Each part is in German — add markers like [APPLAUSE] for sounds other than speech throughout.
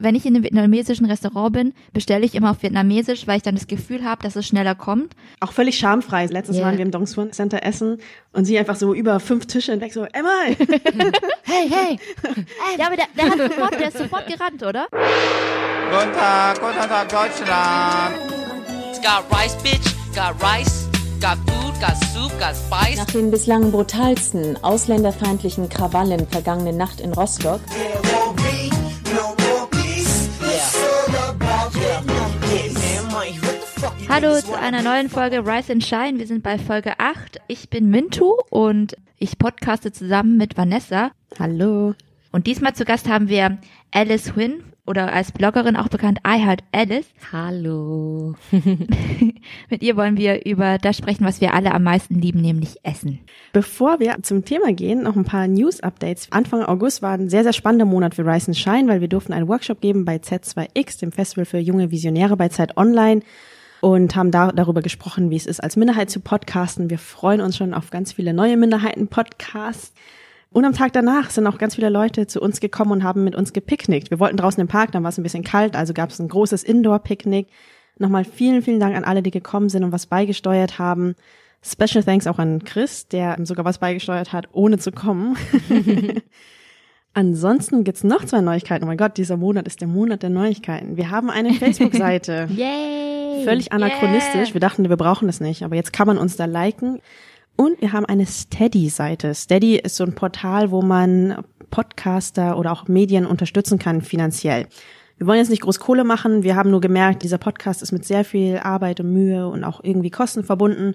wenn ich in einem vietnamesischen Restaurant bin, bestelle ich immer auf Vietnamesisch, weil ich dann das Gefühl habe, dass es schneller kommt. Auch völlig schamfrei. Letztes yeah. waren wir im Dong Xuan Center essen und sie einfach so über fünf Tische hinweg so, Emma! [LAUGHS] hey, hey! [LAUGHS] ja, aber der, der, hat sofort, der ist sofort gerannt, oder? Guten Tag, guten Tag, Deutschland! It's got rice, bitch, got rice. Got food, got soup, got spice. Nach den bislang brutalsten ausländerfeindlichen Krawallen vergangene Nacht in Rostock Hallo zu einer neuen Folge Rise and Shine. Wir sind bei Folge 8. Ich bin Mintu und ich podcaste zusammen mit Vanessa. Hallo. Und diesmal zu Gast haben wir Alice Wynn oder als Bloggerin auch bekannt I Heart Alice. Hallo. [LAUGHS] Mit ihr wollen wir über das sprechen, was wir alle am meisten lieben, nämlich Essen. Bevor wir zum Thema gehen, noch ein paar News-Updates. Anfang August war ein sehr, sehr spannender Monat für Rise and Shine, weil wir durften einen Workshop geben bei Z2X, dem Festival für junge Visionäre bei Zeit Online und haben da darüber gesprochen, wie es ist, als Minderheit zu podcasten. Wir freuen uns schon auf ganz viele neue Minderheiten-Podcasts. Und am Tag danach sind auch ganz viele Leute zu uns gekommen und haben mit uns gepicknickt. Wir wollten draußen im Park, dann war es ein bisschen kalt, also gab es ein großes Indoor-Picknick. Nochmal vielen, vielen Dank an alle, die gekommen sind und was beigesteuert haben. Special Thanks auch an Chris, der sogar was beigesteuert hat, ohne zu kommen. [LAUGHS] [LAUGHS] Ansonsten gibt's noch zwei Neuigkeiten. Oh mein Gott, dieser Monat ist der Monat der Neuigkeiten. Wir haben eine Facebook-Seite. [LAUGHS] Yay! Völlig anachronistisch. Yeah. Wir dachten, wir brauchen das nicht, aber jetzt kann man uns da liken. Und wir haben eine Steady-Seite. Steady ist so ein Portal, wo man Podcaster oder auch Medien unterstützen kann finanziell. Wir wollen jetzt nicht groß Kohle machen. Wir haben nur gemerkt, dieser Podcast ist mit sehr viel Arbeit und Mühe und auch irgendwie Kosten verbunden.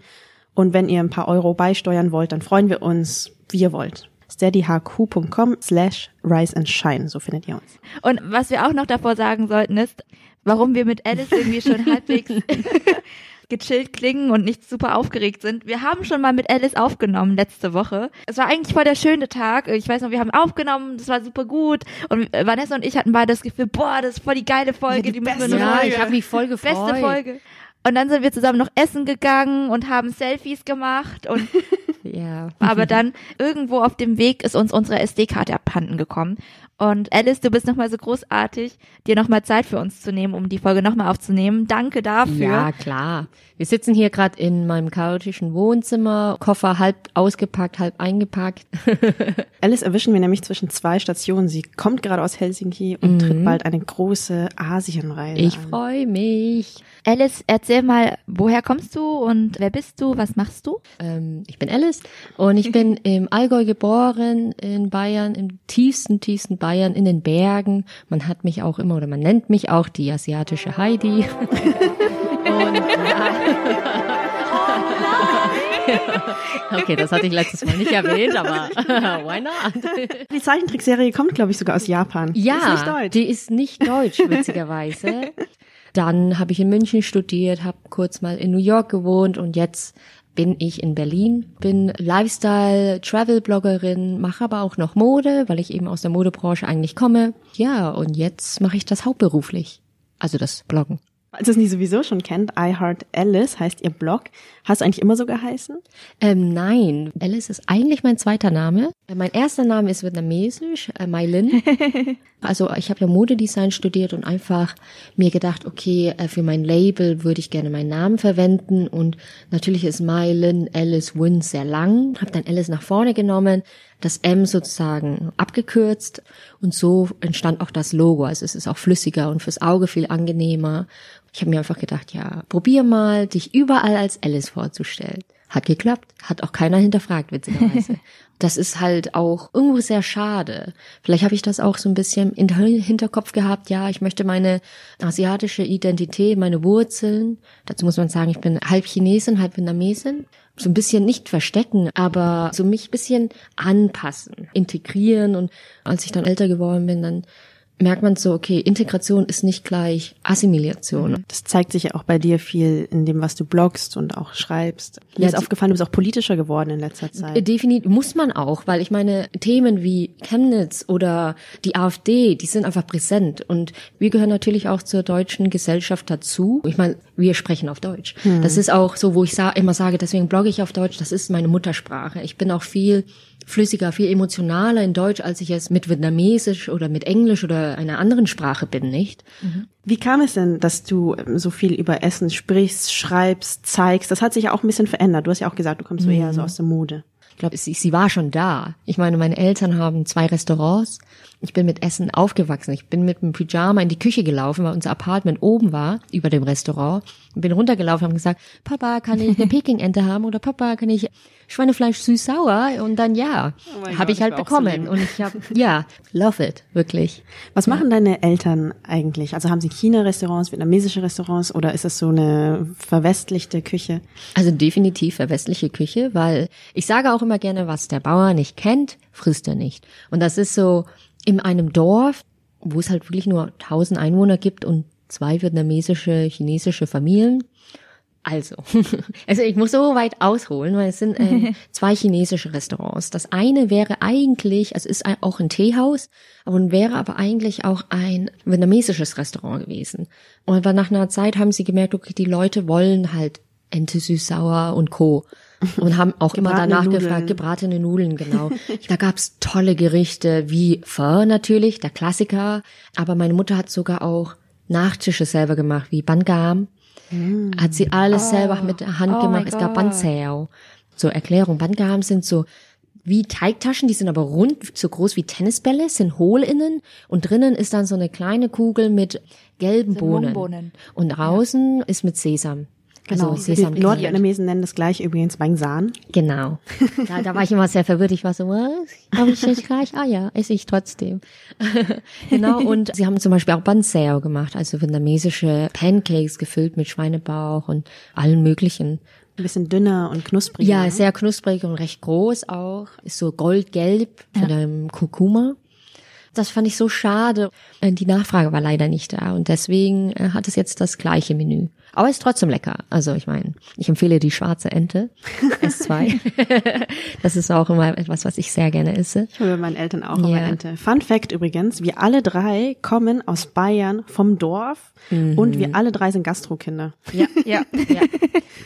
Und wenn ihr ein paar Euro beisteuern wollt, dann freuen wir uns, wie ihr wollt steadyhq.com slash rise and shine, so findet ihr uns. Und was wir auch noch davor sagen sollten ist, warum wir mit Alice irgendwie schon [LAUGHS] halbwegs [LAUGHS] gechillt klingen und nicht super aufgeregt sind. Wir haben schon mal mit Alice aufgenommen letzte Woche. Es war eigentlich voll der schöne Tag. Ich weiß noch, wir haben aufgenommen, das war super gut. Und Vanessa und ich hatten beide das Gefühl, boah, das ist voll die geile Folge, ja, die, die müssen wir noch Ja, ich habe mich voll gefreut. Beste Folge. Und dann sind wir zusammen noch essen gegangen und haben Selfies gemacht und [LAUGHS] ja. Aber dann irgendwo auf dem Weg ist uns unsere SD-Karte abhanden gekommen. Und Alice, du bist nochmal so großartig, dir nochmal Zeit für uns zu nehmen, um die Folge nochmal aufzunehmen. Danke dafür. Ja, klar. Wir sitzen hier gerade in meinem chaotischen Wohnzimmer, Koffer halb ausgepackt, halb eingepackt. [LAUGHS] Alice erwischen wir nämlich zwischen zwei Stationen. Sie kommt gerade aus Helsinki und mhm. tritt bald eine große Asienreise Ich freue mich. Alice, erzähl mal, woher kommst du und wer bist du? Was machst du? Ähm, ich bin Alice und ich bin [LAUGHS] im Allgäu geboren, in Bayern, im tiefsten, tiefsten Bayern, in den Bergen. Man hat mich auch immer oder man nennt mich auch die asiatische Heidi. [LAUGHS] und ja. Okay, das hatte ich letztes Mal nicht erwähnt, aber [LAUGHS] why not? Die Zeichentrickserie kommt, glaube ich, sogar aus Japan. Ja, die ist nicht deutsch, die ist nicht deutsch witzigerweise. [LAUGHS] Dann habe ich in München studiert, habe kurz mal in New York gewohnt und jetzt bin ich in Berlin, bin Lifestyle-Travel-Bloggerin, mache aber auch noch Mode, weil ich eben aus der Modebranche eigentlich komme. Ja, und jetzt mache ich das hauptberuflich, also das Bloggen. Falls ihr es nicht sowieso schon kennt, I Heart Alice heißt ihr Blog. Hast du eigentlich immer so geheißen? Ähm, nein, Alice ist eigentlich mein zweiter Name. Äh, mein erster Name ist vietnamesisch, äh, Mai Lin. [LAUGHS] also ich habe ja Modedesign studiert und einfach mir gedacht, okay, äh, für mein Label würde ich gerne meinen Namen verwenden und natürlich ist Mai Lin Alice Win sehr lang. Habe dann Alice nach vorne genommen, das M sozusagen abgekürzt und so entstand auch das Logo. Also es ist auch flüssiger und fürs Auge viel angenehmer ich habe mir einfach gedacht, ja, probier mal, dich überall als Alice vorzustellen. Hat geklappt, hat auch keiner hinterfragt, witzigerweise. [LAUGHS] das ist halt auch irgendwo sehr schade. Vielleicht habe ich das auch so ein bisschen im Hinterkopf gehabt, ja, ich möchte meine asiatische Identität, meine Wurzeln, dazu muss man sagen, ich bin halb Chinesin, halb Vietnamesin, so ein bisschen nicht verstecken, aber so mich ein bisschen anpassen, integrieren und als ich dann älter geworden bin, dann merkt man so, okay, Integration ist nicht gleich Assimilation. Mhm. Das zeigt sich ja auch bei dir viel in dem, was du bloggst und auch schreibst. Mir ja, ist aufgefallen, du bist auch politischer geworden in letzter Zeit. Definitiv muss man auch, weil ich meine, Themen wie Chemnitz oder die AfD, die sind einfach präsent und wir gehören natürlich auch zur deutschen Gesellschaft dazu. Ich meine, wir sprechen auf Deutsch. Mhm. Das ist auch so, wo ich sa immer sage, deswegen blogge ich auf Deutsch, das ist meine Muttersprache. Ich bin auch viel flüssiger, viel emotionaler in Deutsch, als ich es mit Vietnamesisch oder mit Englisch oder einer anderen Sprache bin, nicht? Wie kam es denn, dass du ähm, so viel über Essen sprichst, schreibst, zeigst? Das hat sich ja auch ein bisschen verändert. Du hast ja auch gesagt, du kommst so eher so aus der Mode. Ich glaube, sie, sie war schon da. Ich meine, meine Eltern haben zwei Restaurants. Ich bin mit Essen aufgewachsen. Ich bin mit einem Pyjama in die Küche gelaufen, weil unser Apartment oben war, über dem Restaurant. Und bin runtergelaufen und habe gesagt, Papa, kann ich eine [LAUGHS] Peking-Ente haben? Oder Papa, kann ich Schweinefleisch süß-sauer? Und dann ja, mein habe ich halt ich so bekommen. und ich habe, ja, love it, wirklich. Was machen deine Eltern eigentlich? Also haben sie China-Restaurants, vietnamesische Restaurants oder ist es so eine verwestlichte Küche? Also definitiv westliche Küche, weil ich sage auch immer gerne, was der Bauer nicht kennt, frisst er nicht. Und das ist so in einem Dorf, wo es halt wirklich nur 1000 Einwohner gibt und zwei vietnamesische, chinesische Familien. Also, [LAUGHS] also ich muss so weit ausholen, weil es sind ähm, [LAUGHS] zwei chinesische Restaurants. Das eine wäre eigentlich, also ist ein, auch ein Teehaus, und wäre aber eigentlich auch ein vietnamesisches Restaurant gewesen. Und aber nach einer Zeit haben sie gemerkt, okay, die Leute wollen halt Ente süß-sauer und Co. Und haben auch immer danach Nudeln. gefragt, gebratene Nudeln, genau. [LAUGHS] da gab's tolle Gerichte wie Pho natürlich, der Klassiker. Aber meine Mutter hat sogar auch Nachtische selber gemacht, wie Bangam. Hat sie alles selber mit der Hand Oh gemacht. Es gab Gott. Banzeo. Zur Erklärung, Bangam sind so wie Teigtaschen, die sind aber rund, so groß wie Tennisbälle, sind hohl innen und drinnen ist dann so eine kleine Kugel mit gelben Bohnen. Und außen ist mit Sesam. Genau. Also die Sesam Nordvietnamesen nennen das gleich übrigens Bang San. Genau. [LAUGHS] Da, da war ich immer sehr verwirrt. Ich war so, was? Habe ich jetzt gleich? Ah ja, esse ich trotzdem. [LAUGHS] genau. Und sie haben zum Beispiel auch Banseo gemacht, also vietnamesische Pancakes gefüllt mit Schweinebauch und allen möglichen. Ein bisschen dünner und knuspriger. Ja, ne? sehr knusprig und recht groß auch. Ist so goldgelb von einem Kurkuma. Das fand ich so schade. Äh, Die Nachfrage war leider nicht da und deswegen äh, hat es jetzt das gleiche Menü. Aber ist trotzdem lecker. Also ich meine, ich empfehle die schwarze Ente S2. [LAUGHS] das ist auch immer etwas, was ich sehr gerne esse. Ich hole meinen Eltern auch immer Ja. Ente. Fun Fact übrigens, wir alle drei kommen aus Bayern vom Dorf und wir alle drei sind Gastrokinder. Ja, ja, ja.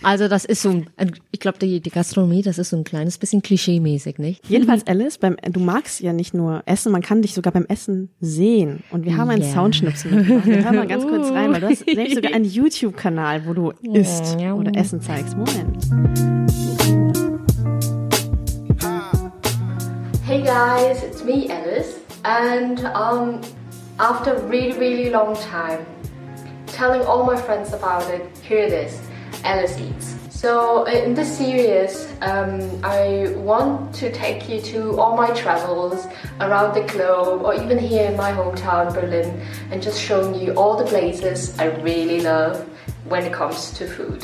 Also das ist so, ein, ich glaube, die, die Gastronomie, das ist so ein kleines bisschen klischee-mäßig, nicht? Jedenfalls, Alice, beim, du magst ja nicht nur essen, man kann dich sogar beim Essen sehen. Und wir haben einen Ja. Soundschnipsel mitgebracht. Wir hören mal ganz kurz rein, weil du hast [LAUGHS] selbst sogar einen YouTube-Kanal, wo du isst Ja. oder Essen zeigst. Moment. Hey guys, it's me Alice, and um, after a really really long time, telling all my friends about it, here it is, Alice Eats. So uh, in this series, um, I want to take you to all my travels around the globe, or even here in my hometown, Berlin, and just showing you all the places I really love when it comes to food.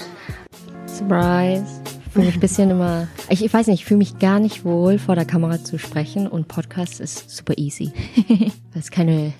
Surprise. Ich fühle mich ein bisschen immer, ich, ich weiß nicht, ich fühle mich gar nicht wohl, vor der Kamera zu sprechen und Podcast ist super easy. [LAUGHS] Das ist keine,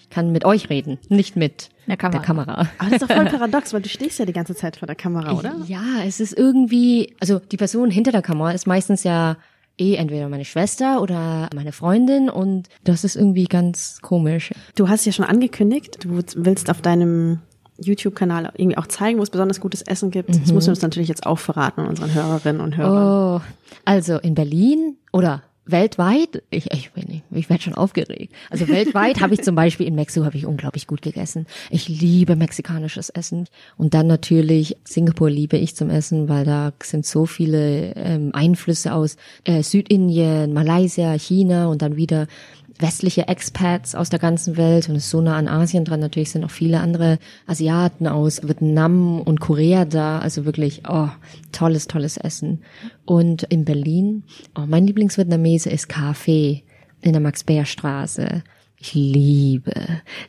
ich kann mit euch reden, nicht mit Der Kamera. der Kamera. Aber das ist doch voll [LAUGHS] paradox, weil du stehst ja die ganze Zeit vor der Kamera, oder? Ja, es ist irgendwie, also die Person hinter der Kamera ist meistens ja eh entweder meine Schwester oder meine Freundin und das ist irgendwie ganz komisch. Du hast ja schon angekündigt, du willst auf deinem YouTube-Kanal irgendwie auch zeigen, wo es besonders gutes Essen gibt. Das musst du uns natürlich jetzt auch verraten an unseren Hörerinnen und Hörern. Oh, also in Berlin oder weltweit, ich, ich, bin ich werde schon aufgeregt. Also weltweit habe ich zum Beispiel in Mexiko habe ich unglaublich gut gegessen. Ich liebe mexikanisches Essen und dann natürlich Singapur liebe ich zum Essen, weil da sind so viele ähm, Einflüsse aus äh, Südindien, Malaysia, China und dann wieder westliche Expats aus der ganzen Welt und es ist so nah an Asien dran. Natürlich sind auch viele andere Asiaten aus Vietnam und Korea da. Also wirklich, oh, tolles, tolles Essen. Und in Berlin, oh, mein Lieblingsvietnamese ist Kaffee in der Max-Beer-Straße. Ich liebe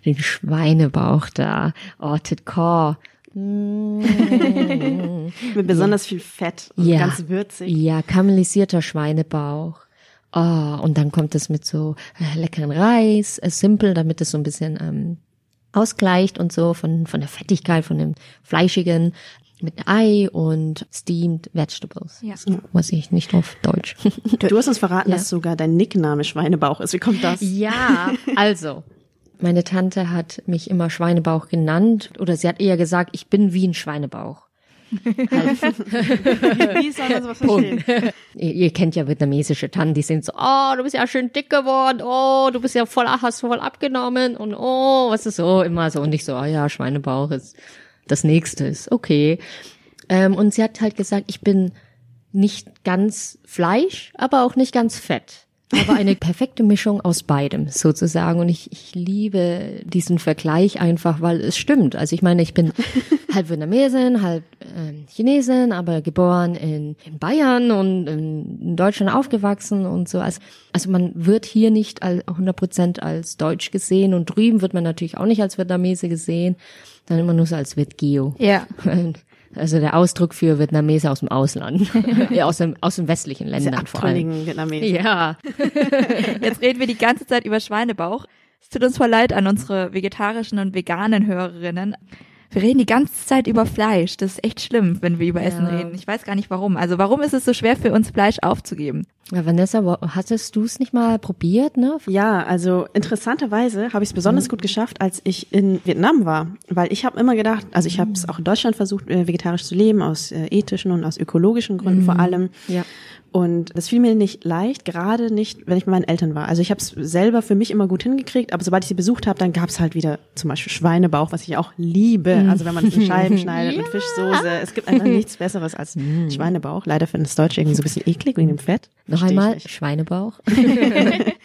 den Schweinebauch da. Oh, Tit Kor. Mm. [LAUGHS] Mit besonders viel Fett und Ja. ganz würzig. Ja, karamellisierter Schweinebauch. Oh, und dann kommt es mit so äh, leckeren Reis, äh, simpel, damit es so ein bisschen ähm, ausgleicht und so von, von der Fettigkeit, von dem Fleischigen mit Ei und steamed vegetables. Ja. Was ich nicht auf Deutsch. Du, du hast uns verraten, Ja. dass sogar dein Nickname Schweinebauch ist. Wie kommt das? Ja, also. Meine Tante hat mich immer Schweinebauch genannt oder sie hat eher gesagt, ich bin wie ein Schweinebauch. Wie soll man sowas verstehen? Ihr, ihr kennt ja vietnamesische Tannen, die sind so, oh, du bist ja schön dick geworden, oh, du bist ja voll, hast voll abgenommen und oh, was ist so, immer so. Und ich so, oh ja, Schweinebauch ist das nächste, ist okay. Ähm, und sie hat halt gesagt, ich bin nicht ganz Fleisch, aber auch nicht ganz Fett. Aber eine perfekte Mischung aus beidem sozusagen. Und ich, ich liebe diesen Vergleich einfach, weil es stimmt. Also ich meine, ich bin [LAUGHS] halb Vietnamesin, halb ähm, Chinesin, aber geboren in, in Bayern und in Deutschland aufgewachsen und so. Also, also man wird hier nicht al- 100% als Deutsch gesehen und drüben wird man natürlich auch nicht als Vietnamese gesehen, dann immer nur so als Vietgeo. Ja. [LAUGHS] Also der Ausdruck für Vietnamese aus dem Ausland, [LAUGHS] ja, aus, dem, aus den westlichen Ländern vor allem. Vietnamesen. Ja, [LAUGHS] Jetzt reden wir die ganze Zeit über Schweinebauch. Es tut uns voll leid an unsere vegetarischen und veganen Hörerinnen. Wir reden die ganze Zeit über Fleisch. Das ist echt schlimm, wenn wir über Essen Ja. reden. Ich weiß gar nicht warum. Also warum ist es so schwer für uns, Fleisch aufzugeben? Ja Vanessa, hattest du es nicht mal probiert, ne? Ja, also interessanterweise habe ich es besonders gut geschafft, als ich in Vietnam war, weil ich habe immer gedacht, also ich habe es auch in Deutschland versucht, äh, vegetarisch zu leben, aus äh, ethischen und aus ökologischen Gründen vor allem. Ja. Und das fiel mir nicht leicht, gerade nicht, wenn ich mit meinen Eltern war. Also ich habe es selber für mich immer gut hingekriegt, aber sobald ich sie besucht habe, dann gab es halt wieder zum Beispiel Schweinebauch, was ich auch liebe. Also wenn man es in Scheiben [LAUGHS] schneidet mit Fischsoße. Es gibt einfach nichts Besseres als Schweinebauch. Leider finden das Deutsche irgendwie so ein bisschen eklig wegen dem Fett. Noch Versteh einmal. Schweinebauch. [LAUGHS] [LAUGHS]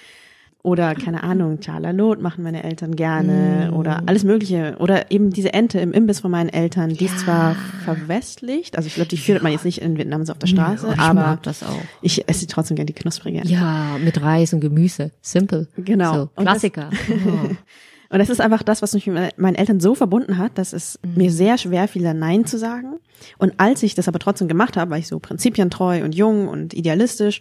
Oder keine Ahnung, Chalalot machen meine Eltern gerne oder alles Mögliche. Oder eben diese Ente im Imbiss von meinen Eltern, die ist zwar verwestlicht, also ich glaube, die findet man jetzt nicht in Vietnam so auf der Straße, ich aber ich esse trotzdem gerne die knusprige. Ja, mit Reis und Gemüse. Simple. Genau. So, Und das- Klassiker. [LAUGHS] Oh. Und das ist einfach das, was mich mit meinen Eltern so verbunden hat, dass es mir sehr schwer fiel, Nein zu sagen. Und als ich das aber trotzdem gemacht habe, weil ich so prinzipientreu und jung und idealistisch,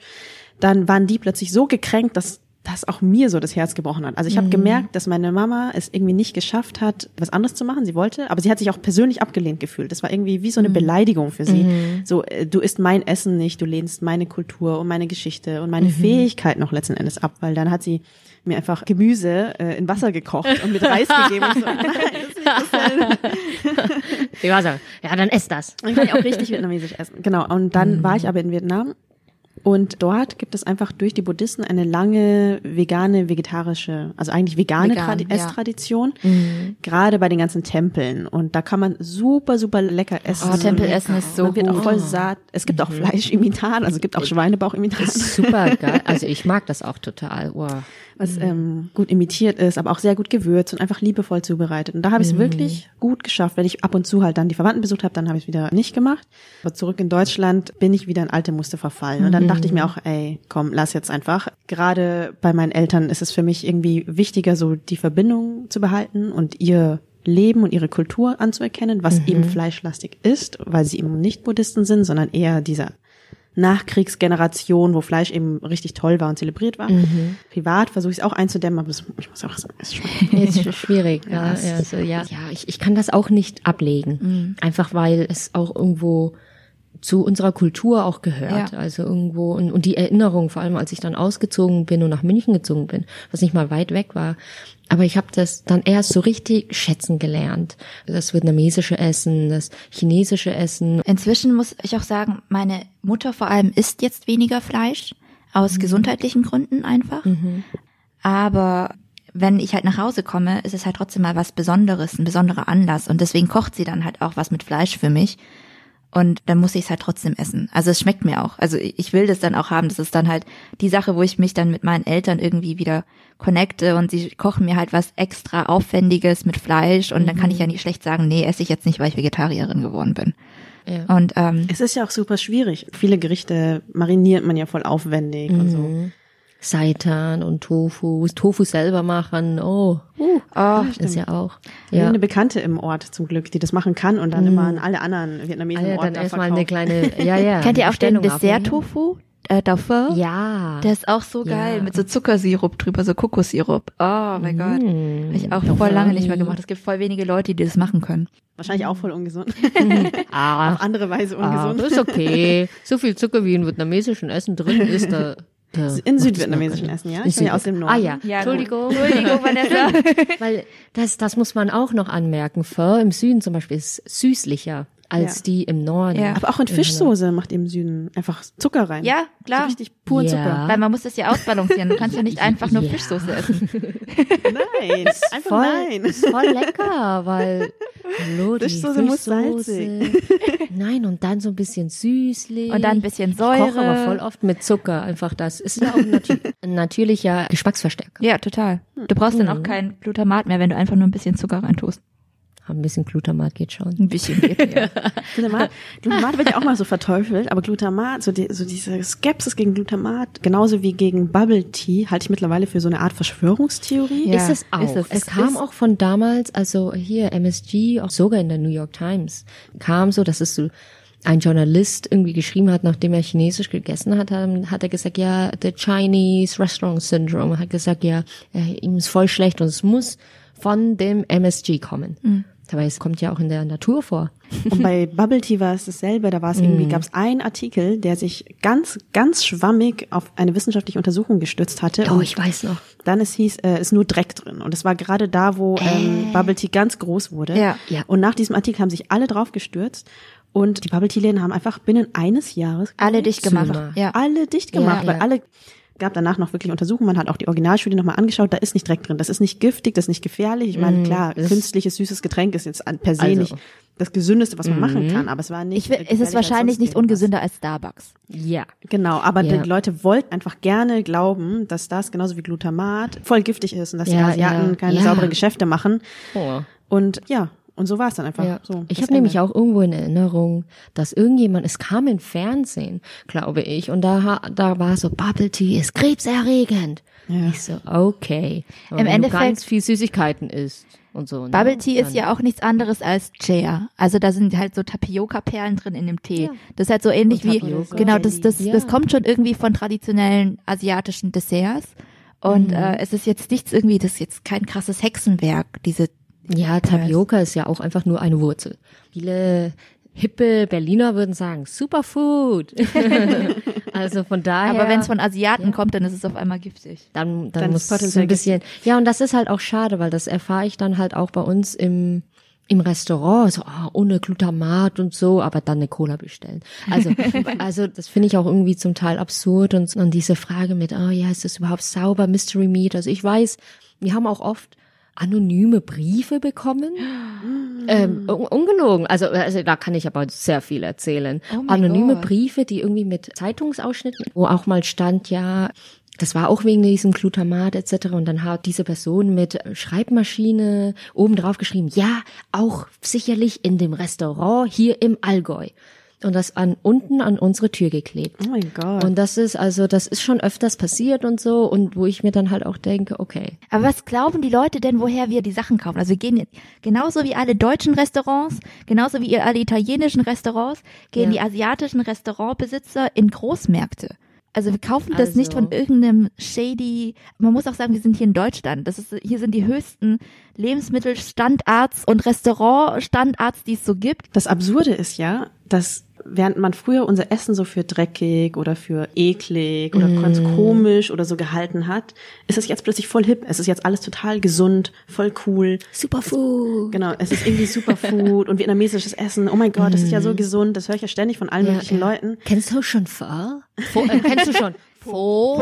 dann waren die plötzlich so gekränkt, dass das auch mir so das Herz gebrochen hat. Also ich habe gemerkt, dass meine Mama es irgendwie nicht geschafft hat, was anderes zu machen. Sie wollte, aber sie hat sich auch persönlich abgelehnt gefühlt. Das war irgendwie wie so eine Beleidigung für sie. So, äh, du isst mein Essen nicht, du lehnst meine Kultur und meine Geschichte und meine Fähigkeit noch letzten Endes ab, weil dann hat sie mir einfach Gemüse äh, in Wasser gekocht und mit Reis gegeben. Und so, nein, das ist nicht dasselbe. Ich war so, ja, dann ess das. Dann kann ich auch richtig vietnamesisch essen. Genau. Und dann war ich aber in Vietnam. Und dort gibt es einfach durch die Buddhisten eine lange vegane, vegetarische, also eigentlich vegane Vegan, Tradi ja. Esstradition. Gerade bei den ganzen Tempeln. Und da kann man super, super lecker essen. Oh, Tempelessen ist so Man wird auch voll satt. Es gibt auch Fleischimitat, also es gibt auch Schweinebauchimitat. Super geil. Also [LAUGHS] ich mag das auch total. Wow. Was ähm, gut imitiert ist, aber auch sehr gut gewürzt und einfach liebevoll zubereitet. Und da habe ich es wirklich gut geschafft. Wenn ich ab und zu halt dann die Verwandten besucht habe, dann habe ich es wieder nicht gemacht. Aber zurück in Deutschland bin ich wieder in alte Muster verfallen. Und dann dachte ich mir auch, ey, komm, lass jetzt einfach. Gerade bei meinen Eltern ist es für mich irgendwie wichtiger, so die Verbindung zu behalten und ihr Leben und ihre Kultur anzuerkennen, was eben fleischlastig ist, weil sie eben nicht Buddhisten sind, sondern eher dieser Nachkriegsgeneration, wo Fleisch eben richtig toll war und zelebriert war. Privat versuche ich es auch einzudämmen, aber es, ich muss auch sagen, es ist schon [LAUGHS] Ist sch- schwierig. ja, ja, so, ja. ja ich, ich kann das auch nicht ablegen. Einfach weil es auch irgendwo zu unserer Kultur auch gehört. Ja. Also irgendwo, und, und die Erinnerung, vor allem als ich dann ausgezogen bin und nach München gezogen bin, was nicht mal weit weg war. Aber ich habe das dann erst so richtig schätzen gelernt. Das vietnamesische Essen, das chinesische Essen. Inzwischen muss ich auch sagen, meine Mutter vor allem isst jetzt weniger Fleisch aus gesundheitlichen Gründen einfach. Aber wenn ich halt nach Hause komme, ist es halt trotzdem mal was Besonderes, ein besonderer Anlass. Und deswegen kocht sie dann halt auch was mit Fleisch für mich. Und dann muss ich es halt trotzdem essen. Also es schmeckt mir auch. Also ich will das dann auch haben. Das ist dann halt die Sache, wo ich mich dann mit meinen Eltern irgendwie wieder connecte und sie kochen mir halt was extra Aufwendiges mit Fleisch und dann kann ich ja nicht schlecht sagen, nee, esse ich jetzt nicht, weil ich Vegetarierin geworden bin. Ja. Und ähm, Es ist ja auch super schwierig. Viele Gerichte mariniert man ja voll aufwendig und so. Seitan und Tofu, Tofu selber machen. Oh, uh, oh, ist ja auch. Ja. Ja. Eine Bekannte im Ort zum Glück, die das machen kann und dann immer an alle anderen Vietnamesen im Alter, Ort dann da erstmal verkauft. eine kleine, ja, ja. [LAUGHS] kennt ihr auch den abnehmen. Dessert-Tofu? Äh, Dauphin? Ja. Der ist auch so Ja. geil, mit so Zuckersirup drüber, so Kokossirup. Oh mein Gott. Hab ich auch voll lange nicht mehr gemacht. Es gibt voll wenige Leute, die das machen können. Wahrscheinlich auch voll ungesund. [LAUGHS] ah, Auf andere Weise ah, ungesund. das ist okay. So viel Zucker wie in vietnamesischen Essen drin ist, da, [LAUGHS] da In südvietnamesischen Essen, ja? Ich bin ja aus dem Norden. Ah ja, Ja, Entschuldigung. Entschuldigung, Vanessa. [LAUGHS] Weil das, das muss man auch noch anmerken. Pho im Süden zum Beispiel ist süßlicher als Ja. die im Norden. Ja. Aber auch in Fischsoße macht ihr im Süden einfach Zucker rein. Ja, klar. So richtig pur Ja. Zucker. Weil man muss das ja ausbalancieren. Du kannst ja nicht [LAUGHS] einfach nur Ja. Fischsoße essen. Nein, einfach voll, nein. ist voll lecker, weil hallo, die Fischsoße muss Fischsoße. [LAUGHS] Nein, und dann so ein bisschen süßlich. Und dann ein bisschen Ich koche Säure. aber voll oft mit Zucker, einfach das. Ist ja auch ein, natür [LAUGHS] ein natürlicher Geschmacksverstärker. Ja, total. Du brauchst dann auch kein Glutamat mehr, wenn du einfach nur ein bisschen Zucker reintust. Ein bisschen Glutamat geht schon. Ein bisschen geht, ja. [LAUGHS] Glutamat, Glutamat wird ja auch mal so verteufelt, aber Glutamat, so, die, so diese Skepsis gegen Glutamat, genauso wie gegen Bubble Tea, halte ich mittlerweile für so eine Art Verschwörungstheorie. Ja, ist es auch. ist es. es Es kam ist- auch von damals, also hier MSG, auch sogar in der New York Times, kam so, dass es so ein Journalist irgendwie geschrieben hat, nachdem er Chinesisch gegessen hat, hat er gesagt, ja, the Chinese Restaurant Syndrome, hat gesagt, ja, äh, ihm ist voll schlecht und es muss von dem MSG kommen. Mhm. Dabei es kommt ja auch in der Natur vor. Und bei Bubble Tea war es dasselbe. Da war es irgendwie, gab es einen Artikel, der sich ganz, ganz schwammig auf eine wissenschaftliche Untersuchung gestützt hatte. Oh, und ich weiß noch. dann es hieß, äh, ist nur Dreck drin. Und es war gerade da, wo ähm, Bubble Tea ganz groß wurde. Ja. Ja. Und nach diesem Artikel haben sich alle drauf gestürzt. Und die Bubble Tea Läden haben einfach binnen eines Jahres Alle dicht gemacht. Ja. alle dicht gemacht, Ja, weil ja. alle gab danach noch wirklich Untersuchungen, man hat auch die Originalstudie nochmal angeschaut, da ist nicht Dreck drin, das ist nicht giftig, das ist nicht gefährlich. Ich meine, klar, das- künstliches süßes Getränk ist jetzt per se Also. nicht das gesündeste, was man machen kann, aber es war nicht Ich will, es ist wahrscheinlich nicht ungesünder als Starbucks. Ja. Genau, aber Ja. die Leute wollten einfach gerne glauben, dass das genauso wie Glutamat voll giftig ist und dass Ja, die Asiaten ja, keine ja. sauberen Geschäfte machen. Oh. Und ja, und so war es dann einfach. Ja. So, ich habe nämlich auch irgendwo in Erinnerung, dass irgendjemand, es kam im Fernsehen, glaube ich, und da, da war so, Bubble Tea ist krebserregend. Ich so, okay. Aber Im Endeffekt- ganz viel Süßigkeiten isst und so. ne, Bubble Tea ist ja auch nichts anderes als Chia. Also da sind halt so Tapioca-Perlen drin in dem Tee. Ja. Das ist halt so ähnlich wie, genau, das, das, Ja. das kommt schon irgendwie von traditionellen asiatischen Desserts. Mhm. Und äh, es ist jetzt nichts irgendwie, das ist jetzt kein krasses Hexenwerk, diese Ja, Tapioca ist ja auch einfach nur eine Wurzel. Viele hippe Berliner würden sagen, Superfood. [LAUGHS] also von daher. Aber wenn es von Asiaten Ja. kommt, dann ist es auf einmal giftig. dann, dann, Dann muss es ein bisschen, ja, und das ist halt auch schade, weil das erfahre ich dann halt auch bei uns im, im Restaurant, so, ah, ohne Glutamat und so, aber dann eine Cola bestellen. Also, [LAUGHS] also, das finde ich auch irgendwie zum Teil absurd und, und diese Frage mit, oh ja, ist das überhaupt sauber, Mystery Meat? Also ich weiß, wir haben auch oft anonyme Briefe bekommen. [GASPS] Ähm, un ungelogen. Also, also da kann ich aber sehr viel erzählen. Oh Anonyme Gott. Briefe, die irgendwie mit Zeitungsausschnitten, wo auch mal stand, ja, das war auch wegen diesem Glutamat etc. Und dann hat diese Person mit Schreibmaschine oben drauf geschrieben, ja, auch sicherlich in dem Restaurant hier im Allgäu. Und das an unten an unsere Tür geklebt. Oh mein Gott. Und das ist also, das ist schon öfters passiert und so. Und wo ich mir dann halt auch denke, okay, Aber was glauben die Leute denn, woher wir die Sachen kaufen? Also wir gehen jetzt- genauso wie alle deutschen Restaurants, genauso wie alle italienischen Restaurants, gehen Ja. die asiatischen Restaurantbesitzer in Großmärkte. Also wir kaufen das nicht Also. von irgendeinem shady, man muss auch sagen, wir sind hier in Deutschland. Das ist, hier sind die höchsten Lebensmittelstandards und Restaurantstandards, die es so gibt. Das Absurde ist ja, dass während man früher unser Essen so für dreckig oder für eklig oder ganz komisch oder so gehalten hat, ist es jetzt plötzlich voll hip. Es ist jetzt alles total gesund, voll cool. Superfood. Genau, es ist irgendwie Superfood und vietnamesisches Essen. Oh mein Gott, das ist ja so gesund. Das höre ich ja ständig von allen möglichen Leuten. Kennst du schon Pho? Pho äh, kennst du schon? Pho.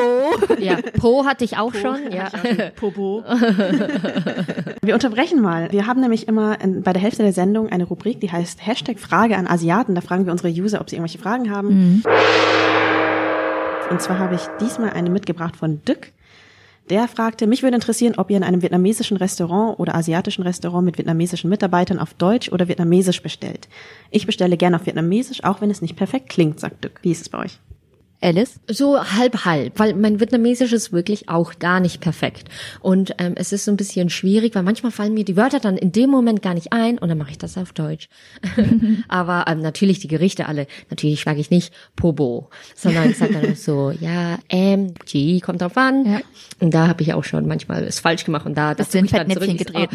Ja, Po hatte ich auch schon. Ja. Popo. [LAUGHS] Wir unterbrechen mal. Wir haben nämlich immer in, bei der Hälfte der Sendung eine Rubrik, die heißt Hashtag Frage an Asiaten. Da fragen wir unsere User, ob sie irgendwelche Fragen haben. Und zwar habe ich diesmal eine mitgebracht von Dück. Der fragte, mich würde interessieren, ob ihr in einem vietnamesischen Restaurant oder asiatischen Restaurant mit vietnamesischen Mitarbeitern auf Deutsch oder Vietnamesisch bestellt. Ich bestelle gerne auf Vietnamesisch, auch wenn es nicht perfekt klingt, sagt Dück. Wie ist es bei euch? Alice? So halb halb, weil mein Vietnamesisch ist wirklich auch gar nicht perfekt. Und ähm, es ist so ein bisschen schwierig, weil manchmal fallen mir die Wörter dann in dem Moment gar nicht ein und dann mache ich das auf Deutsch. [LAUGHS] Aber ähm, natürlich die Gerichte alle, natürlich sage ich nicht Pobo, sondern ich sage dann so, [LAUGHS] ja, ähm, G kommt drauf an. Ja. Und da habe ich auch schon manchmal es falsch gemacht und da das dann Fettnäpfchen so, oh,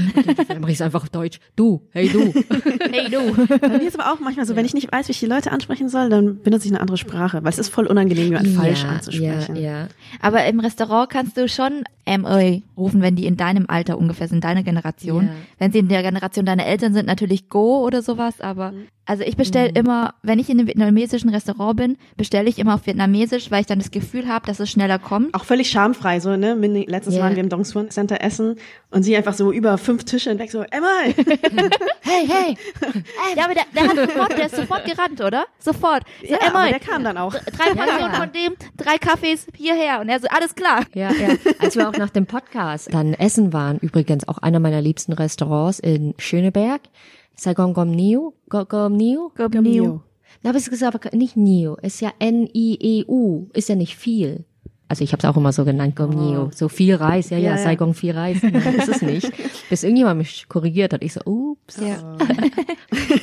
dann mache ich es einfach auf Deutsch. Du, hey du. [LAUGHS] Hey du. Bei mir ist aber auch manchmal so, wenn ich nicht weiß, wie ich die Leute ansprechen soll, dann benutze ich eine andere Sprache, weil es ist voll unangenehm, jemanden falsch anzusprechen. Ja, ja. Aber im Restaurant kannst du schon MA rufen, wenn die in deinem Alter ungefähr sind, deine Generation. Ja. Wenn sie in der Generation deiner Eltern sind, natürlich Go oder sowas, aber Also ich bestelle immer, wenn ich in einem vietnamesischen Restaurant bin, bestelle ich immer auf Vietnamesisch, weil ich dann das Gefühl habe, dass es schneller kommt. Auch völlig schamfrei, so, ne? Letztes Ja. Mal waren wir im Dong Suan Center essen und sie einfach so über fünf Tische hinweg so, Emma! [LAUGHS] Hey, hey! [LAUGHS] Ja, aber der, der hat sofort, der ist sofort gerannt, oder? Sofort. So, ja, Emma, der kam dann auch. drei [LAUGHS] Portionen ja. von dem, drei Kaffees hierher. Und er so, alles klar. Ja, ja. Als wir auch nach dem Podcast dann essen waren, übrigens auch einer meiner liebsten Restaurants in Schöneberg, Saigon Gom Niu, Go- Gom Niu. Niu. Na, aber es ist aber nicht Niu, es ist ja N-I-E-U, ist ja nicht viel. Also ich habe es auch immer so genannt, Gom Niu. So viel Reis, ja, ja, Ja, ja. Saigon viel Reis. [LAUGHS] Nein, ist es nicht. Bis irgendjemand mich korrigiert hat. Ich so, ups. Ja. [LAUGHS]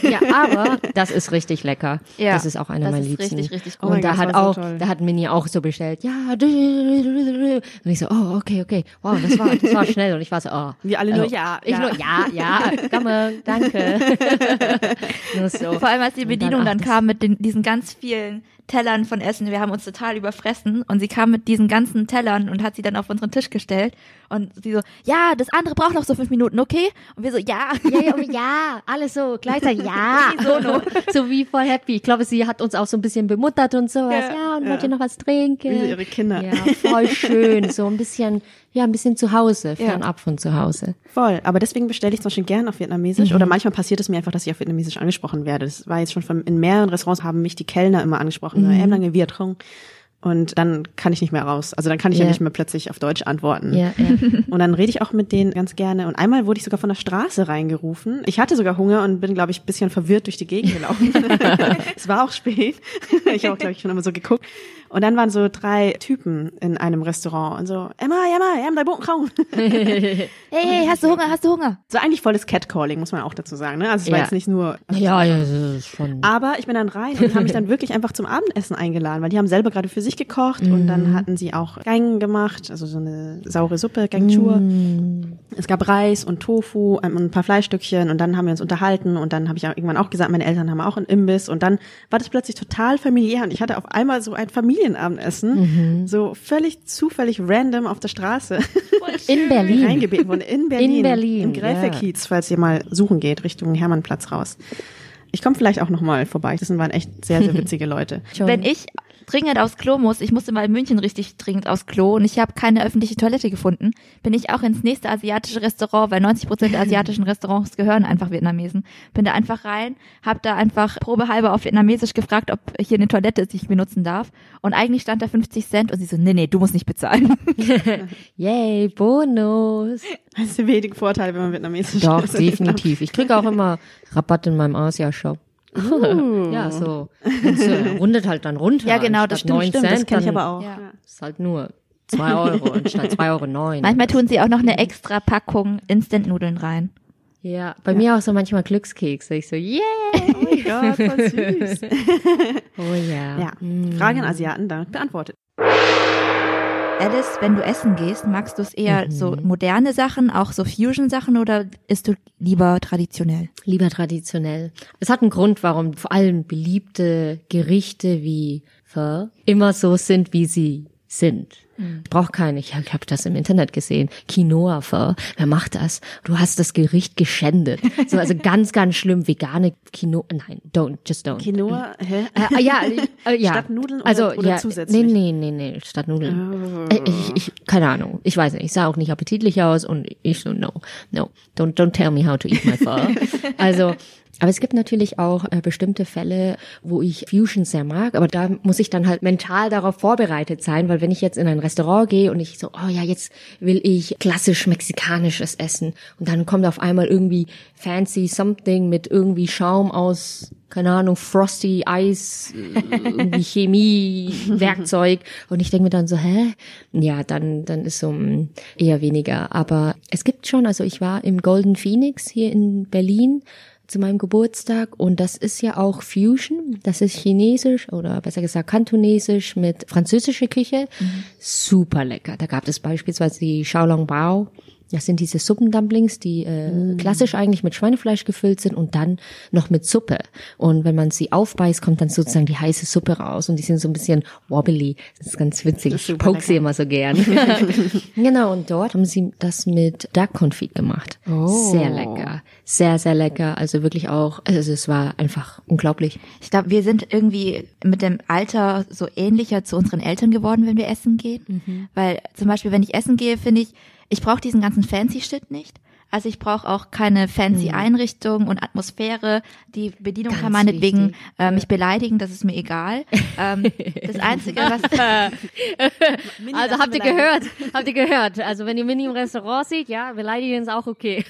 Ja, aber das ist richtig lecker. Ja, das ist auch einer meiner liebsten. richtig, richtig Oh Und mein da Gott, hat so auch, toll. da hat Mini auch so bestellt, ja, und ich so, oh, okay, okay, wow, das war, das war schnell und ich war so, oh. Wir alle nur, Also, ja, Ich ja. nur, ja, ja, komme, danke. [LAUGHS] nur so. Vor allem, als die dann, Bedienung ach, dann das- kam mit den, diesen ganz vielen Tellern von Essen. Wir haben uns total überfressen und sie kam mit diesen ganzen Tellern und hat sie dann auf unseren Tisch gestellt und sie so, ja, das andere braucht noch so fünf Minuten, okay? Und wir so, ja. Ja, ja, ja, alles so gleichzeitig, ja. [LAUGHS] So, so wie voll happy. Ich glaube, sie hat uns auch so ein bisschen bemuttert und sowas. Ja, Ja, und ja. wollt ihr noch was trinken? Wie ihre Kinder. Ja, voll schön. So ein bisschen, [LAUGHS] ja, ein bisschen zu Hause, fernab von zu Hause. Voll, aber deswegen bestelle ich zum Beispiel gern auf Vietnamesisch oder manchmal passiert es mir einfach, dass ich auf Vietnamesisch angesprochen werde. Das war jetzt schon von, in mehreren Restaurants haben mich die Kellner immer angesprochen, mhm. em lange Viet Cong. Und dann kann ich nicht mehr raus. Also dann kann ich ja, Ja. nicht mehr plötzlich auf Deutsch antworten. Ja, ja. [LAUGHS] Und dann rede ich auch mit denen ganz gerne. Und einmal wurde ich sogar von der Straße reingerufen. Ich hatte sogar Hunger und bin, glaube ich, ein bisschen verwirrt durch die Gegend gelaufen. [LAUGHS] es war auch spät. Ich habe auch, glaube ich, schon immer so geguckt. Und dann waren so drei Typen in einem Restaurant und so, Emma, Emma, Emma, dein Boden kaum. [LAUGHS] Hey, hey, hast du Hunger, hast du Hunger? So eigentlich volles Catcalling, muss man auch dazu sagen. Ne? Also es war Ja. jetzt nicht nur. Ja, ja, das ist schon. Aber ich bin dann rein und haben mich dann wirklich einfach zum Abendessen eingeladen, weil die haben selber gerade für sich gekocht und Mhm. dann hatten sie auch Gang gemacht, also so eine saure Suppe, Gangchur. Mhm. Es gab Reis und Tofu ähm, und ein paar Fleischstückchen und dann haben wir uns unterhalten und dann habe ich auch irgendwann auch gesagt, meine Eltern haben auch einen Imbiss und dann war das plötzlich total familiär und ich hatte auf einmal so ein Familienabendessen, Mhm. so völlig zufällig random auf der Straße In Berlin. reingebeten worden in Berlin, In Berlin, im Gräferkiez, falls ihr mal suchen geht Richtung Hermannplatz raus. Ich komme vielleicht auch noch mal vorbei. Das waren echt sehr sehr [LAUGHS] witzige Leute. Wenn ich dringend aufs Klo muss, ich musste mal in München richtig dringend aufs Klo und ich habe keine öffentliche Toilette gefunden, bin ich auch ins nächste asiatische Restaurant, weil 90 Prozent der asiatischen Restaurants gehören einfach Vietnamesen. Bin da einfach rein, habe da einfach probehalber auf Vietnamesisch gefragt, ob hier eine Toilette ist, die ich benutzen darf. Und eigentlich stand da 50 Cent und sie so, nee, nee, du musst nicht bezahlen. [LAUGHS] Yay, Bonus. [LAUGHS] Das ist der wenige Vorteil, wenn man vietnamesisch Doch, ist. definitiv. Ich kriege auch immer Rabatt in meinem Asia-Shop. [LAUGHS] ja, so. Und so rundet halt dann runter. Ja, genau, das stimmt, 9 Stimmt, das Cent, kenne ich aber auch. Ja. Ja. Ist halt nur 2 Euro anstatt 2,09 Euro. neun. Manchmal tun sie auch noch eine extra Packung Instant-Nudeln rein. Ja, bei mir auch so manchmal Glückskekse. Ich so, yeah. Oh mein Gott, voll süß. [LAUGHS] Oh ja. Ja, Frage an Asiaten, damit beantwortet. Alice, wenn du essen gehst, magst du es eher so moderne Sachen, auch so Fusion-Sachen oder isst du lieber traditionell? Lieber traditionell. Es hat einen Grund, warum vor allem beliebte Gerichte wie Pho immer so sind, wie sie sind. Ich brauche keine, ich habe hab das im Internet gesehen. Quinoa Pho, wer macht das? Du hast das Gericht geschändet. So, also [LAUGHS] ganz, ganz schlimm, vegane Quinoa, nein, don't, just don't. Quinoa, hä? Äh, ja, äh, [LAUGHS] ja. Statt Nudeln oder- also, oder ja, zusätzlich? Oh. Nee, nee, nee, nee, statt Nudeln. Äh, Ich, ich, keine Ahnung. Ich weiß nicht. Ich sah auch nicht appetitlich aus und ich so, no, no, don't, don't tell me how to eat my pho. [LAUGHS] also, aber es gibt natürlich auch äh, bestimmte Fälle, wo ich Fusion sehr mag, aber da muss ich dann halt mental darauf vorbereitet sein, weil wenn ich jetzt in ein Restaurant gehe und ich so, oh ja, jetzt will ich klassisch mexikanisches essen und dann kommt auf einmal irgendwie fancy something mit irgendwie Schaum aus keine Ahnung, Frosty, Eis, irgendwie [LAUGHS] Chemie, Werkzeug. Und ich denke mir dann so, hä? Ja, dann, dann ist so mm, eher weniger. Aber es gibt schon, also ich war im Golden Phoenix hier in Berlin zu meinem Geburtstag und das ist ja auch Fusion. Das ist chinesisch oder besser gesagt kantonesisch mit französischer Küche. Super lecker. Da gab es beispielsweise die Xiaolongbao. Das sind diese Suppendumplings, die äh, klassisch eigentlich mit Schweinefleisch gefüllt sind und dann noch mit Suppe. Und wenn man sie aufbeißt, kommt dann sozusagen die heiße Suppe raus und die sind so ein bisschen wobbly. Das ist ganz witzig. Ist ich poke sie immer so gern. [LAUGHS] [LAUGHS] genau, und dort haben sie das mit Duck Confit gemacht. Oh. Sehr lecker. Sehr, sehr lecker. Also wirklich auch, also es war einfach unglaublich. Ich glaube, wir sind irgendwie mit dem Alter so ähnlicher zu unseren Eltern geworden, wenn wir essen gehen. Weil zum Beispiel, wenn ich essen gehe, finde ich, ich brauche diesen ganzen fancy Shit nicht. Also ich brauche auch keine fancy Einrichtung und Atmosphäre. Die Bedienung Ganz kann meinetwegen äh, mich beleidigen, das ist mir egal. ähm, [LAUGHS] das Einzige, was [LAUGHS] Also [LAUGHS] habt ihr gehört, habt ihr gehört. Also wenn ihr Mini im Restaurant sieht, ja, beleidigen ist auch okay.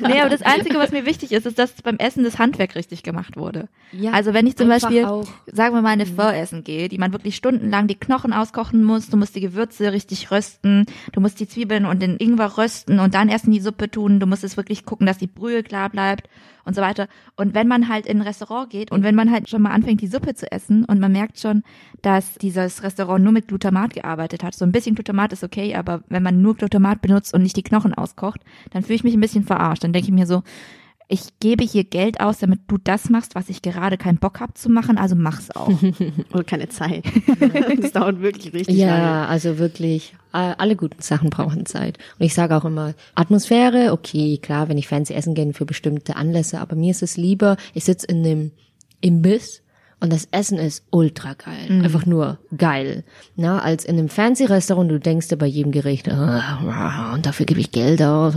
nee, aber das Einzige, was mir wichtig ist, ist, dass beim Essen das Handwerk richtig gemacht wurde. Ja, also wenn ich zum Beispiel, auch- sagen wir mal, eine Pho essen gehe, die man wirklich stundenlang die Knochen auskochen muss, du musst die Gewürze richtig rösten, du musst die Zwiebeln und den Ingwer rösten und dann erst in die Suppe tun, du musst es wirklich gucken, dass die Brühe klar bleibt und so weiter. Und wenn man halt in ein Restaurant geht und wenn man halt schon mal anfängt, die Suppe zu essen und man merkt schon, dass dieses Restaurant nur mit Glutamat gearbeitet hat, so ein bisschen Glutamat ist okay, aber wenn man nur Glutamat benutzt und nicht die Knochen auskocht, dann fühle ich mich ein bisschen verarscht. Dann denke ich mir so, ich gebe hier Geld aus, damit du das machst, was ich gerade keinen Bock hab zu machen, also mach's auch. [LAUGHS] Oder keine Zeit. [LAUGHS] das dauert wirklich richtig Ja, lange. also wirklich, alle guten Sachen brauchen Zeit. Und ich sage auch immer, Atmosphäre, okay, klar, wenn ich fancy essen gehe für bestimmte Anlässe, aber mir ist es lieber, ich sitze in einem Imbiss und das Essen ist ultra geil, einfach nur geil. Na, als in einem fancy Restaurant, du denkst dir bei jedem Gericht, ah, und dafür gebe ich Geld aus.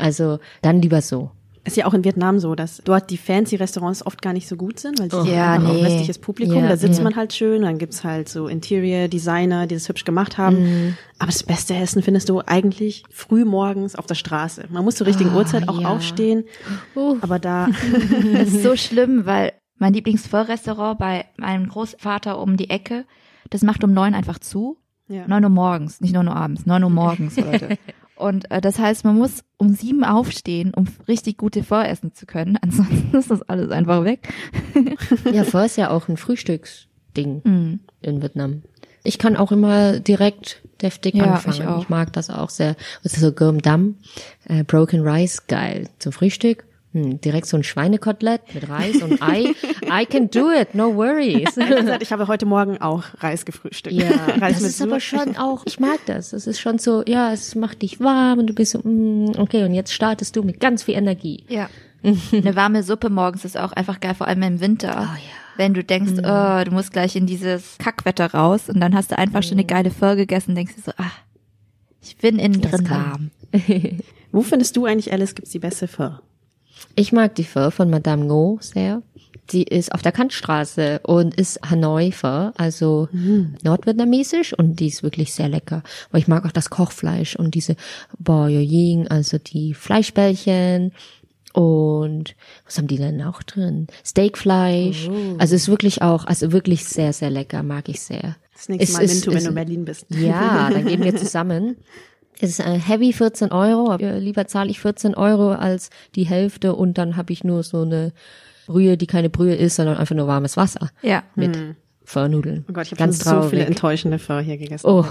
Also dann lieber so. Ist ja auch in Vietnam so, dass dort die fancy Restaurants oft gar nicht so gut sind, weil sie Ja, haben auch nee. westliches Publikum, Ja, da sitzt ja. man halt schön, dann gibt's halt so Interior Designer, die das hübsch gemacht haben. Mhm. Aber das beste Essen findest du eigentlich früh morgens auf der Straße. Man muss zur richtigen Uhrzeit auch ja. aufstehen, aber da [LAUGHS] Das ist so schlimm, weil mein Lieblings-Pho-Restaurant bei meinem Großvater um die Ecke, das macht um neun einfach zu. Ja. Neun Uhr morgens, nicht neun Uhr abends, neun Uhr morgens, Leute. [LAUGHS] Und äh, das heißt, man muss um sieben aufstehen, um richtig gute Pho essen zu können. [LAUGHS] Ansonsten ist das alles einfach weg. [LAUGHS] Ja, Pho ist ja auch ein Frühstücksding Mhm. in Vietnam. Ich kann auch immer direkt deftig Ja, anfangen. ich auch. mag das auch sehr. Das ist so Gom Dam, äh, Broken Rice, geil. Zum Frühstück. Hm, direkt so ein Schweinekotelett mit Reis und Ei. I can do it, no worries. Gesagt, ich habe heute Morgen auch Reis gefrühstückt. Ja, [LAUGHS] Reis das mit ist aber Sur- schon auch, ich mag das. Es ist schon so, ja, es macht dich warm und du bist so, mm, okay, und jetzt startest du mit ganz viel Energie. Ja. Eine warme Suppe morgens ist auch einfach geil, vor allem im Winter. ja. Wenn du denkst, oh, du musst gleich in dieses Kackwetter raus und dann hast du einfach schon eine geile Pho gegessen, denkst du so, ah, ich bin innen drin warm. [LAUGHS] Wo findest du eigentlich, Alice, gibt's die beste Pho? Ich mag die Pho von Madame Ngo sehr. Die ist auf der Kantstraße und ist Hanoi Pho, also nordvietnamesisch und die ist wirklich sehr lecker. Aber ich mag auch das Kochfleisch und diese Bo Yo Ying, also die Fleischbällchen und was haben die denn auch drin? Steakfleisch. Also ist wirklich auch, also wirklich sehr, sehr lecker, mag ich sehr. Das nächste Es Mal ist- Minto, wenn es- du in Berlin bist. Ja, dann gehen wir [LAUGHS] zusammen. Es ist äh, heavy 14 Euro. aber Lieber zahle ich 14 Euro als die Hälfte und dann habe ich nur so eine Brühe, die keine Brühe ist, sondern einfach nur warmes Wasser Ja. mit Pfirnudeln. Oh Gott, ich habe so viele enttäuschende Pho hier gegessen Oh,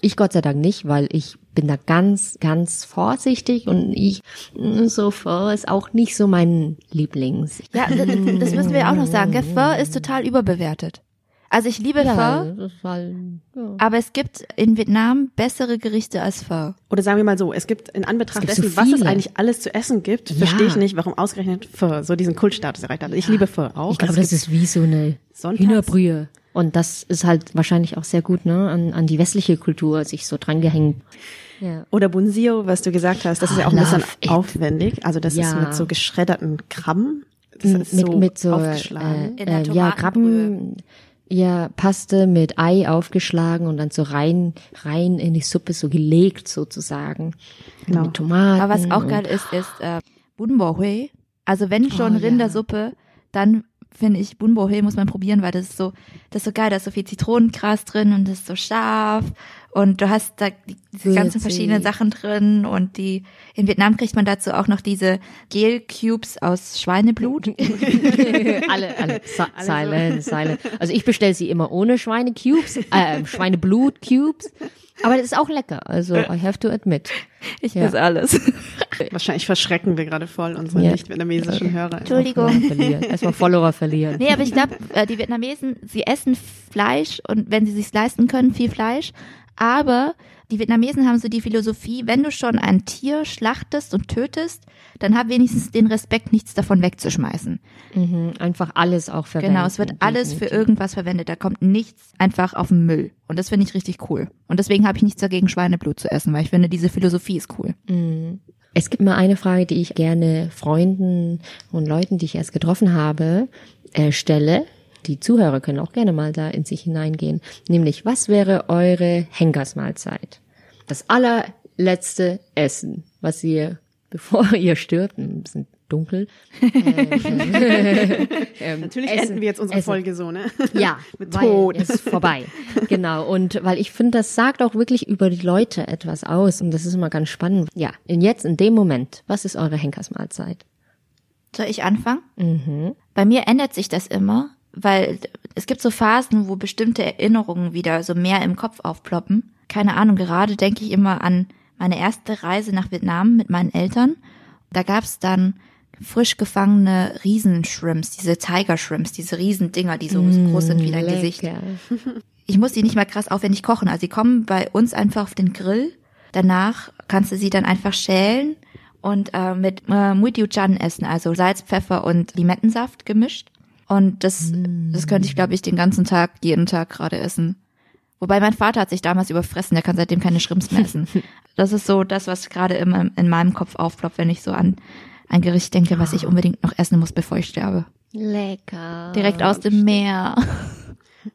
ich Gott sei Dank nicht, weil ich bin da ganz, ganz vorsichtig und ich, mm, so Pho ist auch nicht so mein Lieblings. Ja, das, müssen wir auch noch sagen. Gell? Pho ist total überbewertet. Also ich liebe Ja, Pho, das ist halt, ja. aber es gibt in Vietnam bessere Gerichte als Pho. Oder sagen wir mal so, es gibt in Anbetracht gibt dessen, so was es eigentlich alles zu essen gibt, Ja. verstehe ich nicht, warum ausgerechnet Pho so diesen Kultstatus erreicht hat. Ich liebe Pho auch. Ich glaube, Also das es ist wie so eine Sonntags- Hühnerbrühe. Und das ist halt wahrscheinlich auch sehr gut, ne, an, an die westliche Kultur sich so dran gehängt. Ja. Oder Bunsio, was du gesagt hast, das ist Oh, ja auch ein bisschen love it. aufwendig. Also das ist Ja. mit so geschredderten Krabben. Das ist mit, so, mit so, aufgeschlagen. Äh, In der äh, ja. Krabben, ja, Paste mit Ei aufgeschlagen und dann so rein, rein in die Suppe so gelegt sozusagen. Genau. Mit Tomaten. Aber was auch geil ist, ist äh, Bun Bo Hui. Also wenn schon Oh, ja. Rindersuppe, dann finde ich, Bunbo Hill muss man probieren, weil das ist so, das ist so geil, da ist so viel Zitronengras drin und das ist so scharf und du hast da die, diese ganzen Würzig. verschiedenen Sachen drin und die, in Vietnam kriegt man dazu auch noch diese Gel-Cubes aus Schweineblut. [LAUGHS] [LAUGHS] alle, alle, si silent, silent. Also ich bestelle sie immer ohne Schweinecubes, äh, Schweineblut-Cubes. Aber das ist auch lecker. Also I have to admit. Ich Ja. weiß alles. [LAUGHS] Wahrscheinlich verschrecken wir gerade voll unsere Ja. nicht-vietnamesischen Hörer. Entschuldigung. Erstmal Follower verlieren. Nee, aber ich glaube, äh, die Vietnamesen, sie essen Fleisch und wenn sie sich leisten können, viel Fleisch. Aber die Vietnamesen haben so die Philosophie, wenn du schon ein Tier schlachtest und tötest, dann hab wenigstens den Respekt, nichts davon wegzuschmeißen. Mhm, einfach alles auch verwenden. Genau, es wird alles für irgendwas verwendet. Da kommt nichts einfach auf den Müll. Und das finde ich richtig cool. Und deswegen habe ich nichts dagegen, Schweineblut zu essen, weil ich finde, diese Philosophie ist cool. Es gibt mal eine Frage, die ich gerne Freunden und Leuten, die ich erst getroffen habe, äh, stelle. Die Zuhörer können auch gerne mal da in sich hineingehen. Nämlich, was wäre eure Henkersmahlzeit? Das allerletzte Essen, was ihr, [LAUGHS] bevor ihr stirbt, ein bisschen dunkel. äh, [LAUGHS] ähm, Natürlich essen- enden wir jetzt unsere essen. Folge so, ne? [LAUGHS] Ja, Mit Tod. es ist vorbei. Genau. Und weil ich finde, das sagt auch wirklich über die Leute etwas aus. Und das ist immer ganz spannend. Ja, und jetzt in dem Moment, was ist eure Henkersmahlzeit? Soll ich anfangen? Bei mir ändert sich das immer, weil es gibt so Phasen, wo bestimmte Erinnerungen wieder so mehr im Kopf aufploppen. Keine Ahnung, gerade denke ich immer an meine erste Reise nach Vietnam mit meinen Eltern. Da gab's dann frisch gefangene Riesenshrimps, diese Tiger Shrimps, diese Riesendinger, die so, so groß sind wie dein Gesicht. Lecker. Ich muss die nicht mal krass aufwendig kochen. Also die kommen bei uns einfach auf den Grill. Danach kannst du sie dann einfach schälen und äh, mit äh, Mui Chan essen, also Salz, Pfeffer und Limettensaft gemischt. Und das, das könnte ich, glaube ich, den ganzen Tag, jeden Tag gerade essen. Wobei mein Vater hat sich damals überfressen, der kann seitdem keine Shrimps mehr essen. [LAUGHS] Das ist so das, was gerade immer in meinem Kopf aufploppt, wenn ich so an ein Gericht denke, was ich unbedingt noch essen muss, bevor ich sterbe. Lecker. Direkt aus dem Meer.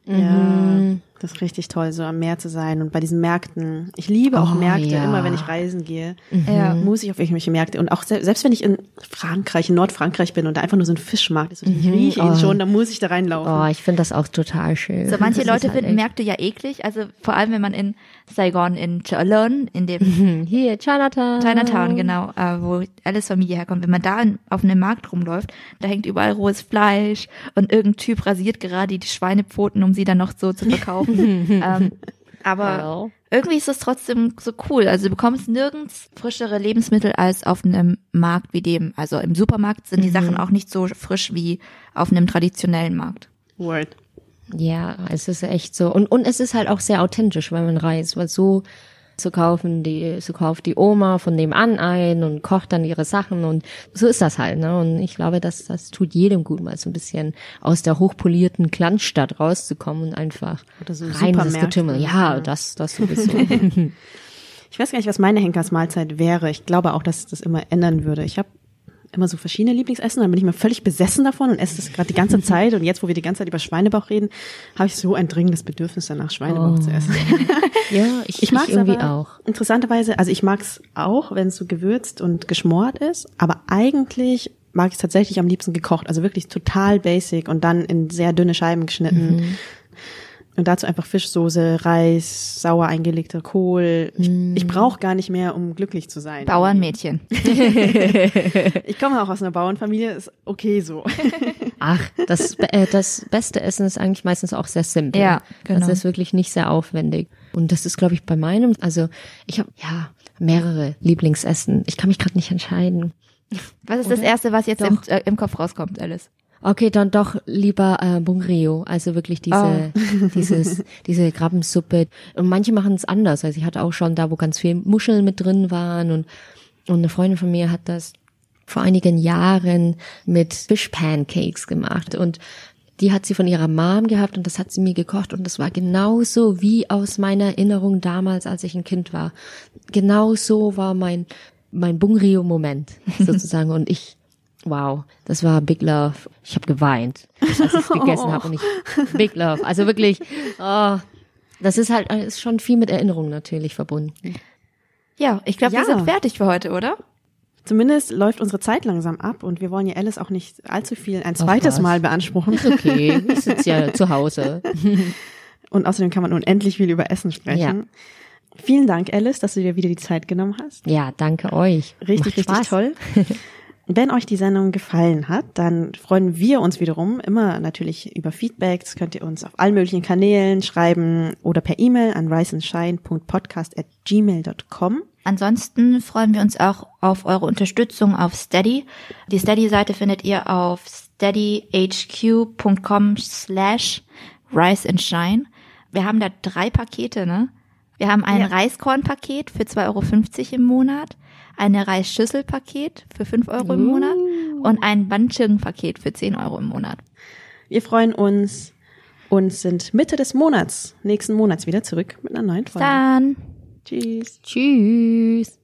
Ja, [LAUGHS] das ist richtig toll, so am Meer zu sein und bei diesen Märkten. Ich liebe auch Oh, Märkte, ja. immer wenn ich reisen gehe, Ja. muss ich auf irgendwelche Märkte. Und auch se- selbst wenn ich in Frankreich, in Nordfrankreich bin und da einfach nur so ein Fischmarkt ist und ich rieche ihn Oh. schon, dann muss ich da reinlaufen. Oh, ich finde das auch total schön. So, manche Das Leute halt finden echt- Märkte ja eklig, also vor allem wenn man in Saigon, in Chalon, in dem Hm, Hier, Chinatown. Chinatown, genau, äh, wo Alice Familie herkommt, wenn man da in, auf einem Markt rumläuft, da hängt überall rohes Fleisch und irgendein Typ rasiert gerade die Schweinepfoten, um sie dann noch so zu verkaufen. [LAUGHS] ähm, aber Well. irgendwie ist es trotzdem so cool. Also du bekommst nirgends frischere Lebensmittel als auf einem Markt wie dem. Also im Supermarkt sind die Sachen auch nicht so frisch wie auf einem traditionellen Markt. Word. Ja, es ist echt so. Und, und es ist halt auch sehr authentisch, wenn man reist, weil so, so kaufen die, so kauft die Oma von nebenan ein und kocht dann ihre Sachen und so ist das halt, ne? Und ich glaube, dass das tut jedem gut, mal so ein bisschen aus der hochpolierten Glanzstadt rauszukommen und einfach Oder so das. Getümmel. Ja, das, das sowieso. [LAUGHS] Ich weiß gar nicht, was meine Henkersmahlzeit wäre. Ich glaube auch, dass es das immer ändern würde. Ich habe immer so verschiedene Lieblingsessen, dann bin ich mal völlig besessen davon und esse das gerade die ganze Zeit. Und jetzt, wo wir die ganze Zeit über Schweinebauch reden, habe ich so ein dringendes Bedürfnis danach, Schweinebauch zu essen. [LAUGHS] ja, ich, Ich mag es irgendwie aber auch. interessanterweise, also ich mag es auch, wenn es so gewürzt und geschmort ist, aber eigentlich mag ich es tatsächlich am liebsten gekocht, also wirklich total basic und dann in sehr dünne Scheiben geschnitten. Mhm. Und dazu einfach Fischsoße, Reis, sauer eingelegter Kohl. Ich, Mhm. ich brauche gar nicht mehr, um glücklich zu sein. Bauernmädchen. [LAUGHS] Ich komme auch aus einer Bauernfamilie, ist okay so. [LAUGHS] Ach, das, äh, das beste Essen ist eigentlich meistens auch sehr simpel. Ja, genau. Das ist wirklich nicht sehr aufwendig. Und das ist, glaube ich, bei meinem, also ich habe ja mehrere Lieblingsessen. Ich kann mich gerade nicht entscheiden. Was ist das Erste, was jetzt im, äh, im Kopf rauskommt, Alice? Okay, dann doch lieber äh, Bungrio, also wirklich diese, [LAUGHS] dieses, diese Krabbensuppe. Und manche machen es anders. Also ich hatte auch schon da, wo ganz viel Muscheln mit drin waren und, und eine Freundin von mir hat das vor einigen Jahren mit Fish-Pancakes gemacht und die hat sie von ihrer Mom gehabt und das hat sie mir gekocht und das war genauso wie aus meiner Erinnerung damals, als ich ein Kind war. Genau so war mein, mein Bungrio-Moment [LAUGHS] sozusagen und ich Wow, das war Big Love. Ich habe geweint, als ich es gegessen habe und ich [LAUGHS] Big Love. Also wirklich, oh, das ist halt ist schon viel mit Erinnerung natürlich verbunden. Ja, ich glaube, Ja. wir sind fertig für heute, oder? Zumindest läuft unsere Zeit langsam ab und wir wollen ja Alice auch nicht allzu viel ein zweites was. Mal beanspruchen. Ist okay, ich [LAUGHS] sitze ja zu Hause. [LAUGHS] Und außerdem kann man unendlich viel über Essen sprechen. Ja. Vielen Dank, Alice, dass du dir wieder die Zeit genommen hast. Ja, danke euch. Richtig, Macht richtig Spaß. toll. Wenn euch die Sendung gefallen hat, dann freuen wir uns wiederum immer natürlich über Feedback. Das könnt ihr uns auf allen möglichen Kanälen schreiben oder per E-Mail an riseandshine.podcast@gmail.com. Ansonsten freuen wir uns auch auf eure Unterstützung auf Steady. Die Steady-Seite findet ihr auf steadyhq.com slash rise and shine. Wir haben da drei Pakete, ne? Wir haben ein Ja. Reiskornpaket für 2,50 Euro im Monat, eine Reisschüsselpaket für 5 Euro im Monat und ein Bandschirmpaket für 10 Euro im Monat. Wir freuen uns und sind Mitte des Monats, nächsten Monats wieder zurück mit einer neuen Folge. Dann. Tschüss. Tschüss.